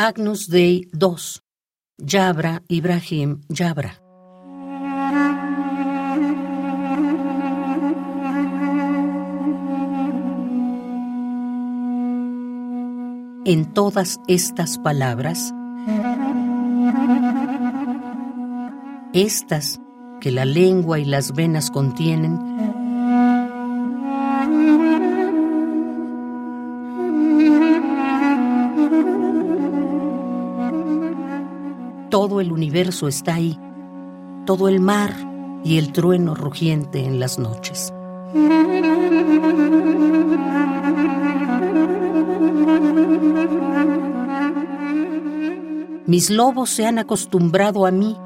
Agnus Dei 2. Yabra Ibrahim Yabra. En todas estas palabras, estas que la lengua y las venas contienen, todo el universo está ahí, todo el mar y el trueno rugiente en las noches. Mis lobos se han acostumbrado a mí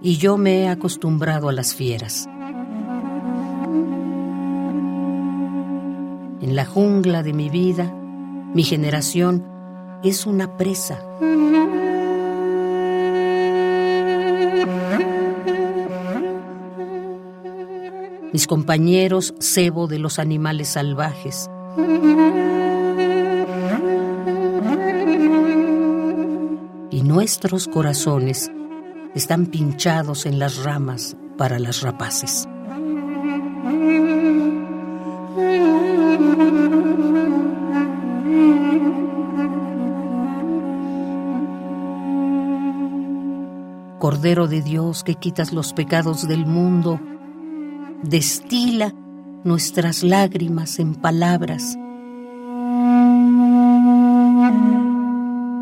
y yo me he acostumbrado a las fieras. En la jungla de mi vida, mi generación es una presa. Mis compañeros cebo de los animales salvajes. Y nuestros corazones están pinchados en las ramas para las rapaces. Cordero de Dios que quitas los pecados del mundo, destila nuestras lágrimas en palabras.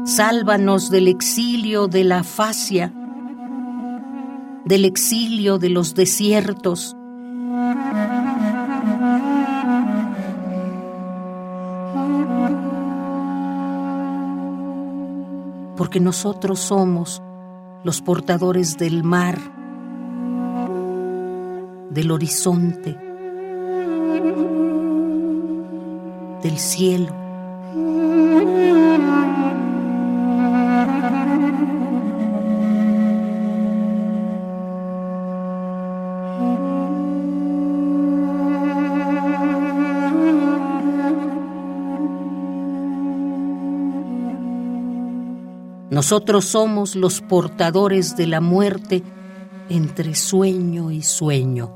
Sálvanos del exilio de la afasia del exilio de los desiertos. Porque nosotros somos los portadores del mar, del horizonte, del cielo. Nosotros somos los portadores de la muerte entre sueño y sueño.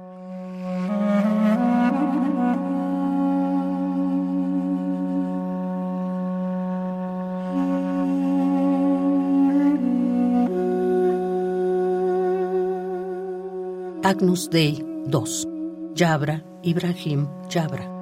Agnus Dei 2. Yabra, Ibrahim, Yabra.